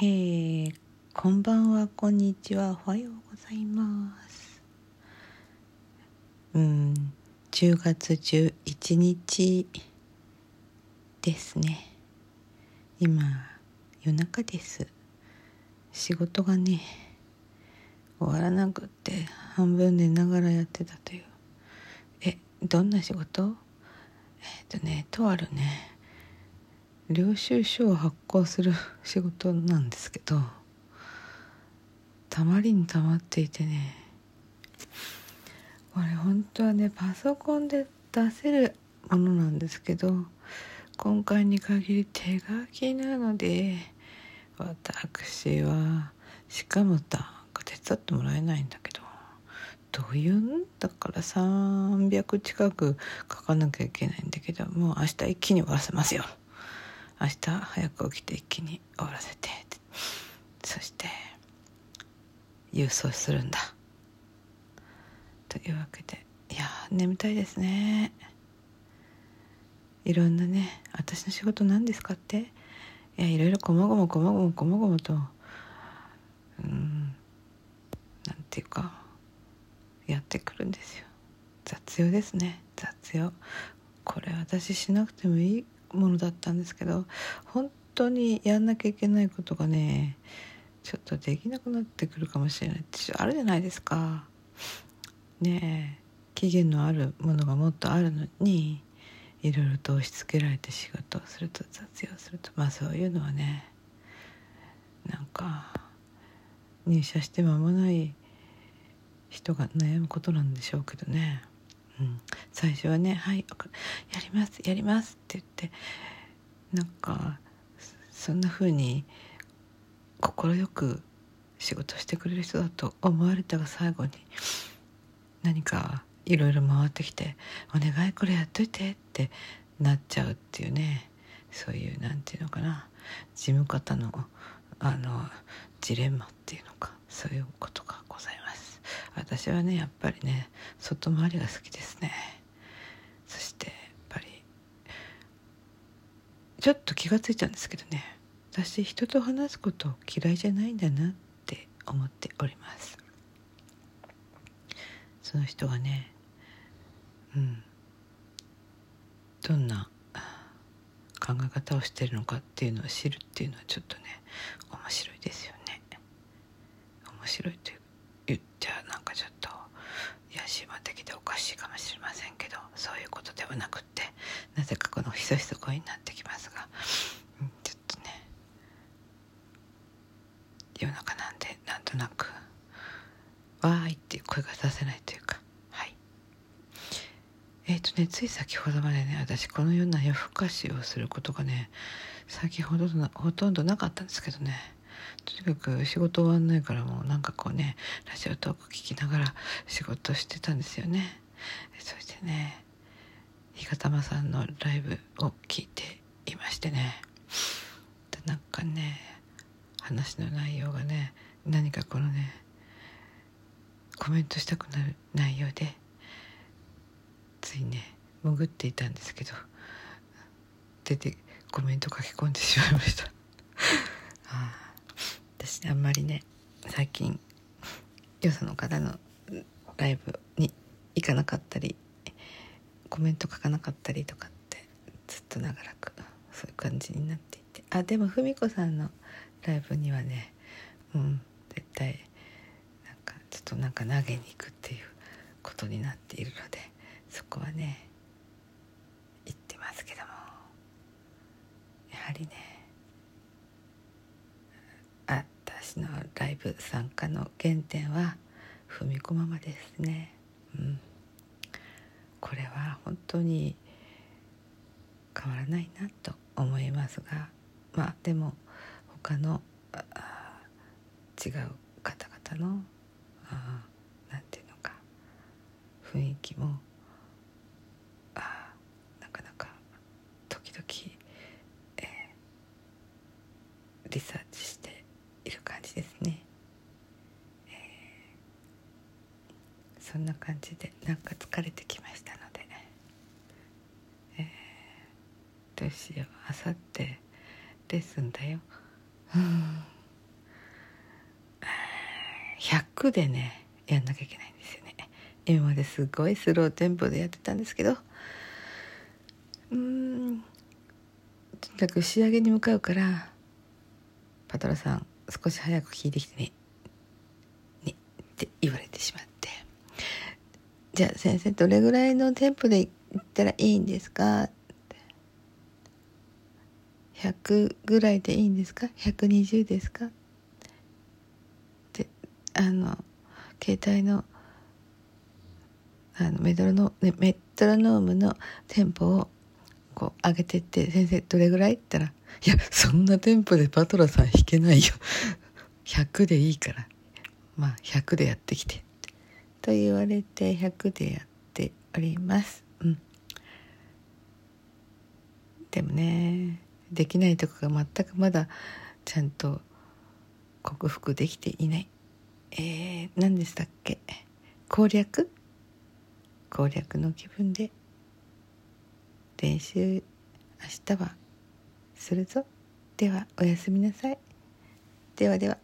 えー、こんばんは、こんにちは、おはようございます。うん、10月11日ですね。今、夜中です。仕事がね、終わらなくって半分寝ながらやってたという。え、どんな仕事？えっ、とね、とあるね、領収書を発行する仕事なんですけどたまりにたまっていてねこれ本当はねパソコンで出せるものなんですけど今回に限り手書きなので私はしかもだ手伝ってもらえないんだけどどういうんだから300近く書かなきゃいけないんだけどもう明日一気に終わらせますよ。明日早く起きて一気に終わらせて。そして郵送するんだ。というわけでいや眠たいですね。いろんなね私の仕事何ですかって。いやいろいろこまごもこまごもこまごもとうんなんていうかやってくるんですよ。雑用ですね。雑用。これ私しなくてもいい。ものだったんですけど本当にやんなきゃいけないことがねちょっとできなくなってくるかもしれないってあるじゃないですか。ねえ期限のあるものがもっとあるのにいろいろと押し付けられて仕事をすると雑用するとまあそういうのはねなんか入社して間もない人が悩むことなんでしょうけどね。うん、最初はね「はいやりますやります」って言ってなんかそんな風に快く仕事してくれる人だと思われたが最後に何かいろいろ回ってきて「お願いこれやっといて」ってなっちゃうっていうねそういうなんていうのかな事務方のあのジレンマっていうのかそういうことがございます。私はねやっぱりね外回りが好きですね。そしてやっぱりちょっと気が付いちゃうんですけどね。私人と話すこと嫌いじゃないんだなって思っております。その人がねうん。どんな考え方をしてるのかっていうのを知るっていうのはちょっとね面白いですよね。面白いという言っちゃなんかちょっと野心的でおかしいかもしれませんけどそういうことではなくってなぜかこのひそひそ声になってきますが、うん、ちょっとね夜中なんでなんとなく「わーい」って声が出せないというかはい。えっ、ー、とねつい先ほどまでね私このような夜更かしをすることがね先ほどほとんどなかったんですけどねとにかく仕事終わんないからもうなんかこうねラジオトーク聞きながら仕事してたんですよね。そしてね比嘉玉さんのライブを聞いていましてね。でなんかね話の内容がね何かこのねコメントしたくなる内容でついね潜っていたんですけど出てコメント書き込んでしまいました。あんまりね最近よその方のライブに行かなかったりコメント書かなかったりとかってずっと長らくそういう感じになっていて。あでも文子さんのライブにはねうん絶対なんかちょっとなんか投げに行くっていうことになっているのでそこはね行ってますけどもやはりね私ブ参加の原点はみ子ママですね、うん、これは本当に変わらないなと思いますがまあでも他の違う方々の何て言うのか雰囲気もあなかなか時々、えー、リサーチしている感じですね、えー、そんな感じでなんか疲れてきましたので、えー、どうしようあさってレッスンだよ。100でねやんなきゃいけないんですよね。今まですごいスローテンポでやってたんですけど。うん。とにかく仕上げに向かうからパトラさん少し早く聞いてきてね。ね。って言われてしまって。じゃあ先生どれぐらいのテンポでいったらいいんですか？100ぐらいでいいんですか？120ですか？ってあの携帯のあのメトロノメメトロノームのテンポをこう上げてって「先生どれぐらい?」って言ったら「いやそんなテンポでパトラさん弾けないよ。100でいいから。まあ100でやってきて」と言われて100でやっております。うん。でもねできないとこが全くまだちゃんと克服できていない。えー、何でしたっけ？攻略？攻略の気分で。練習明日はするぞ。ではおやすみなさい。ではでは。